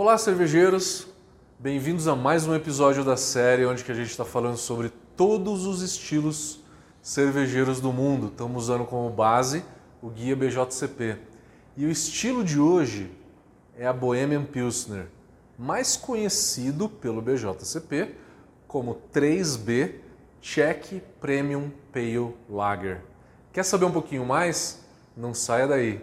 Olá, cervejeiros! Bem-vindos a mais um episódio da série onde que a gente está falando sobre todos os estilos cervejeiros do mundo. Estamos usando como base o guia BJCP. E o estilo de hoje é a Bohemian Pilsner, mais conhecido pelo BJCP como 3B Czech Premium Pale Lager. Quer saber um pouquinho mais? Não saia daí.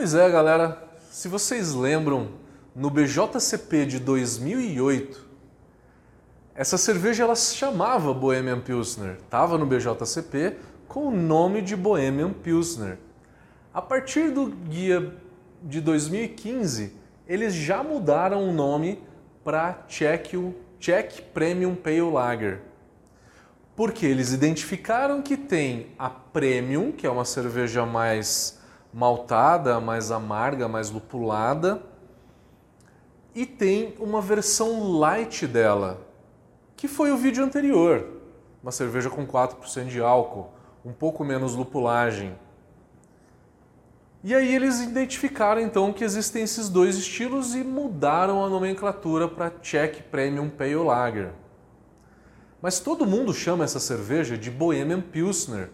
Pois é, galera. Se vocês lembram, no BJCP de 2008, essa cerveja ela se chamava Bohemian Pilsner. Estava no BJCP com o nome de Bohemian Pilsner. A partir do guia de 2015, eles já mudaram o nome para Czech, Czech Premium Pale Lager. Porque eles identificaram que tem a Premium, que é uma cerveja mais maltada, mais amarga, mais lupulada. E tem uma versão light dela, que foi o vídeo anterior. Uma cerveja com 4% de álcool, um pouco menos lupulagem. E aí eles identificaram então que existem esses dois estilos e mudaram a nomenclatura para Czech Premium Pale Lager. Mas todo mundo chama essa cerveja de Bohemian Pilsner,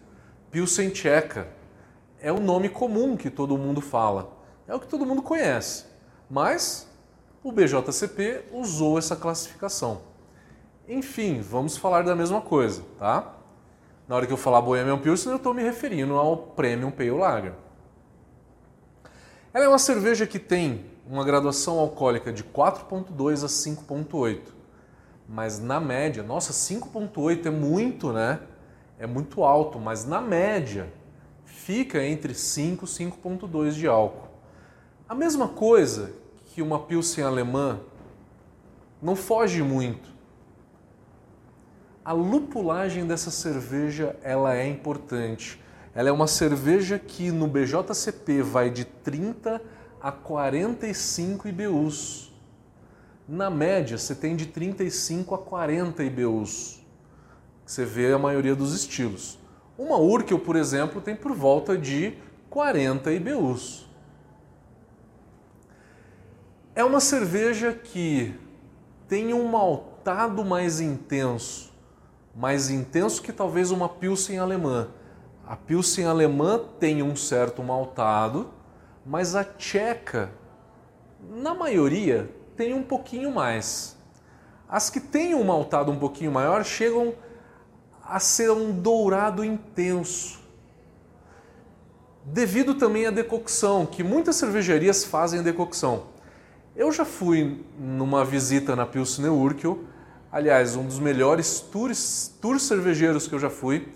Pilsen Tcheca é o nome comum que todo mundo fala, é o que todo mundo conhece. Mas o BJCP usou essa classificação. Enfim, vamos falar da mesma coisa, tá? Na hora que eu falar Bohemian Pilsner, eu estou me referindo ao Premium Pale Lager. Ela é uma cerveja que tem uma graduação alcoólica de 4.2 a 5.8. Mas na média, nossa, 5.8 é muito, né? É muito alto, mas na média fica entre 5 e 5,2 de álcool. A mesma coisa que uma Pilsen alemã não foge muito. A lupulagem dessa cerveja ela é importante. Ela é uma cerveja que no BJCP vai de 30 a 45 IBUs. Na média, você tem de 35 a 40 IBUs. Você vê a maioria dos estilos. Uma Urkel, por exemplo, tem por volta de 40 IBUs. É uma cerveja que tem um maltado mais intenso, mais intenso que talvez uma Pilsen alemã. A Pilsen alemã tem um certo maltado, mas a tcheca, na maioria, tem um pouquinho mais. As que têm um maltado um pouquinho maior chegam a ser um dourado intenso. Devido também à decocção, que muitas cervejarias fazem decocção. Eu já fui numa visita na Pilsner Urquell, aliás, um dos melhores tours, tours cervejeiros que eu já fui,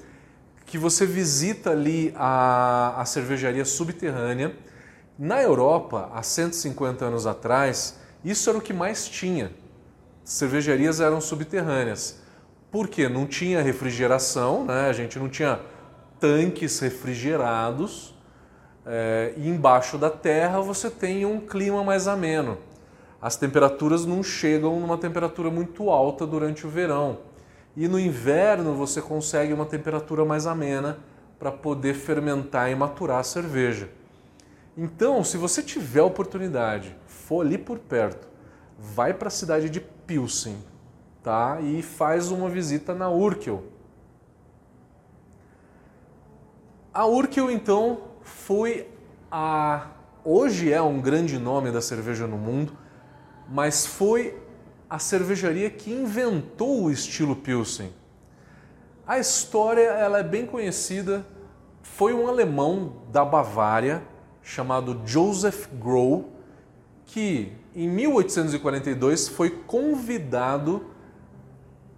que você visita ali a, a cervejaria subterrânea. Na Europa, há 150 anos atrás, isso era o que mais tinha. Cervejarias eram subterrâneas porque não tinha refrigeração, né? a gente não tinha tanques refrigerados, é, e embaixo da terra você tem um clima mais ameno. As temperaturas não chegam numa temperatura muito alta durante o verão. E no inverno você consegue uma temperatura mais amena para poder fermentar e maturar a cerveja. Então, se você tiver oportunidade, for ali por perto, vai para a cidade de Pilsen, tá? e faz uma visita na Urkel. A Urkel, então, foi a. Hoje é um grande nome da cerveja no mundo, mas foi a cervejaria que inventou o estilo Pilsen. A história ela é bem conhecida. Foi um alemão da Bavária chamado Joseph Groh que em 1842 foi convidado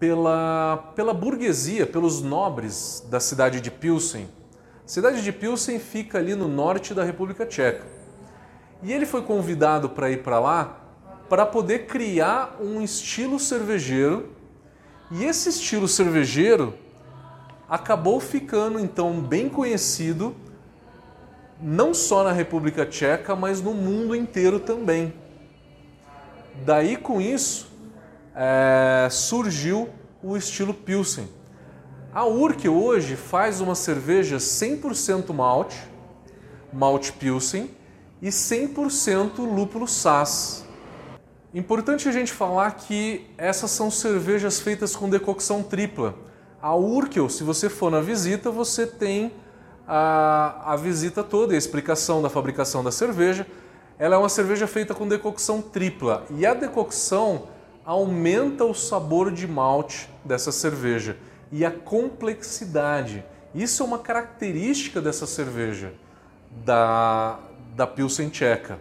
pela, pela burguesia, pelos nobres da cidade de Pilsen. A cidade de Pilsen fica ali no norte da República Tcheca. E ele foi convidado para ir para lá para poder criar um estilo cervejeiro. E esse estilo cervejeiro acabou ficando então bem conhecido não só na República Tcheca, mas no mundo inteiro também. Daí com isso é, surgiu o estilo Pilsen. A Urkel hoje faz uma cerveja 100% malte, malte Pilsen e 100% lúpulo SAS. Importante a gente falar que essas são cervejas feitas com decocção tripla. A Urkel, se você for na visita, você tem a, a visita toda, a explicação da fabricação da cerveja. Ela é uma cerveja feita com decocção tripla e a decocção aumenta o sabor de malte dessa cerveja e a complexidade. Isso é uma característica dessa cerveja, da, da Pilsen Tcheca.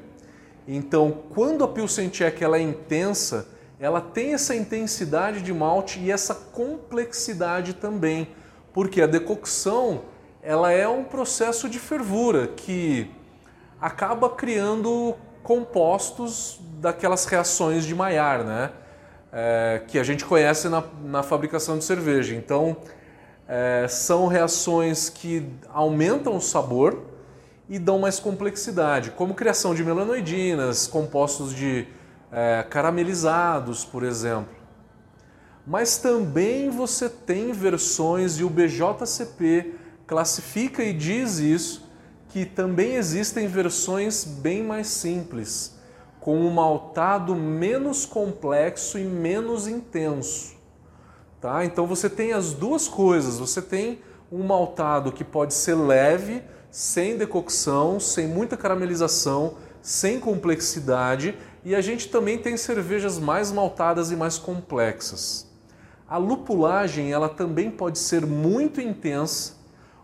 Então, quando a Pilsen Tcheca ela é intensa, ela tem essa intensidade de malte e essa complexidade também, porque a decocção ela é um processo de fervura que acaba criando compostos daquelas reações de Maillard, né? É, que a gente conhece na, na fabricação de cerveja. Então, é, são reações que aumentam o sabor e dão mais complexidade, como criação de melanoidinas, compostos de é, caramelizados, por exemplo. Mas também você tem versões, e o BJCP classifica e diz isso, que também existem versões bem mais simples, com um maltado menos complexo e menos intenso. Tá? Então você tem as duas coisas. Você tem um maltado que pode ser leve, sem decocção, sem muita caramelização, sem complexidade, e a gente também tem cervejas mais maltadas e mais complexas. A lupulagem ela também pode ser muito intensa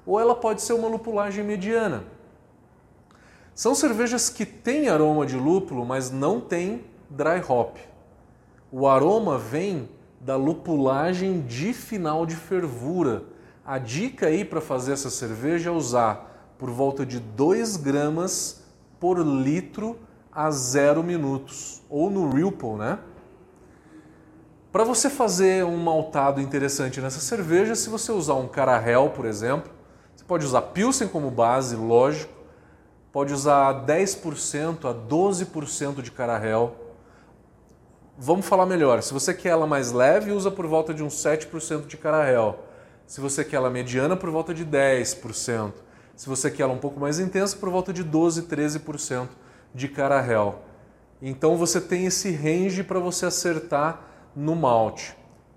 ou ela pode ser uma lupulagem mediana. São cervejas que têm aroma de lúpulo, mas não têm dry hop. O aroma vem da lupulagem de final de fervura. A dica aí para fazer essa cerveja é usar por volta de 2 gramas por litro a 0 minutos, ou no Ripple, né? Para você fazer um maltado interessante nessa cerveja, se você usar um Carahel, por exemplo, pode usar Pilsen como base, lógico. Pode usar 10% a 12% de Carahel. Vamos falar melhor. Se você quer ela mais leve, usa por volta de uns 7% de Carahel. Se você quer ela mediana, por volta de 10%. Se você quer ela um pouco mais intensa, por volta de 12, 13% de Carahel. Então você tem esse range para você acertar no malte.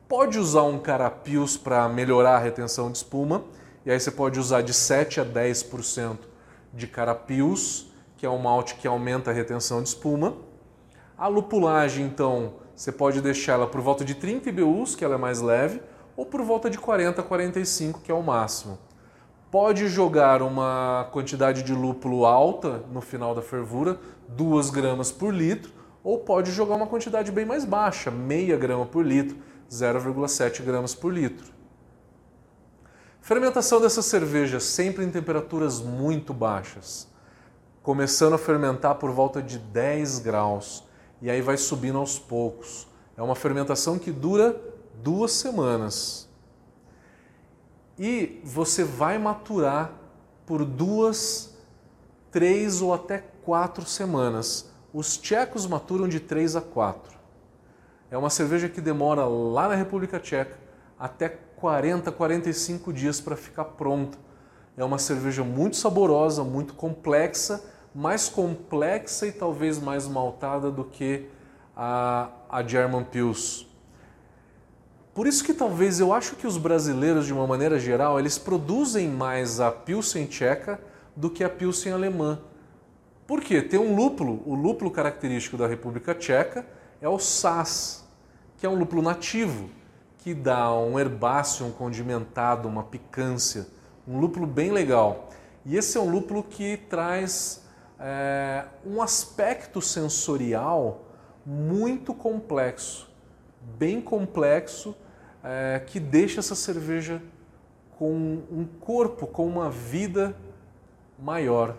Pode usar um Carapios para melhorar a retenção de espuma e aí você pode usar de 7 a 10% de carapios, que é um malte que aumenta a retenção de espuma. A lupulagem, então, você pode deixá-la por volta de 30 IBUs, que ela é mais leve, ou por volta de 40 a 45, que é o máximo. Pode jogar uma quantidade de lúpulo alta no final da fervura, 2 gramas por litro, ou pode jogar uma quantidade bem mais baixa, meia grama por litro, 0,7 gramas por litro. Fermentação dessa cerveja sempre em temperaturas muito baixas, começando a fermentar por volta de 10 graus e aí vai subindo aos poucos. É uma fermentação que dura duas semanas. E você vai maturar por duas, três ou até quatro semanas. Os tchecos maturam de três a quatro. É uma cerveja que demora lá na República Tcheca até 40, 45 dias para ficar pronta. É uma cerveja muito saborosa, muito complexa, mais complexa e talvez mais maltada do que a, a German Pils. Por isso que talvez eu acho que os brasileiros, de uma maneira geral, eles produzem mais a Pilsen tcheca do que a Pilsen alemã. Por quê? Tem um lúpulo, o lúpulo característico da República Tcheca é o Sass, que é um lúpulo nativo que dá um herbáceo, um condimentado, uma picância, um lúpulo bem legal. E esse é um lúpulo que traz é, um aspecto sensorial muito complexo, bem complexo, é, que deixa essa cerveja com um corpo, com uma vida maior.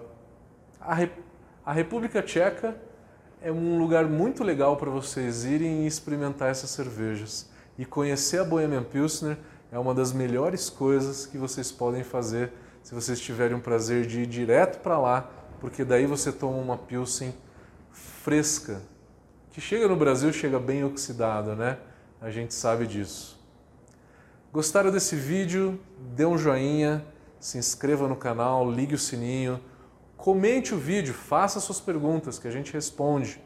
A, Re a República Tcheca é um lugar muito legal para vocês irem e experimentar essas cervejas. E conhecer a Bohemian Pilsner é uma das melhores coisas que vocês podem fazer se vocês tiverem o prazer de ir direto para lá, porque daí você toma uma Pilsen fresca que chega no Brasil chega bem oxidado, né? A gente sabe disso. Gostaram desse vídeo? Dê um joinha, se inscreva no canal, ligue o sininho, comente o vídeo, faça suas perguntas que a gente responde.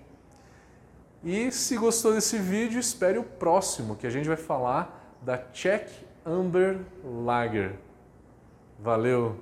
E se gostou desse vídeo, espere o próximo, que a gente vai falar da Czech Amber Lager. Valeu!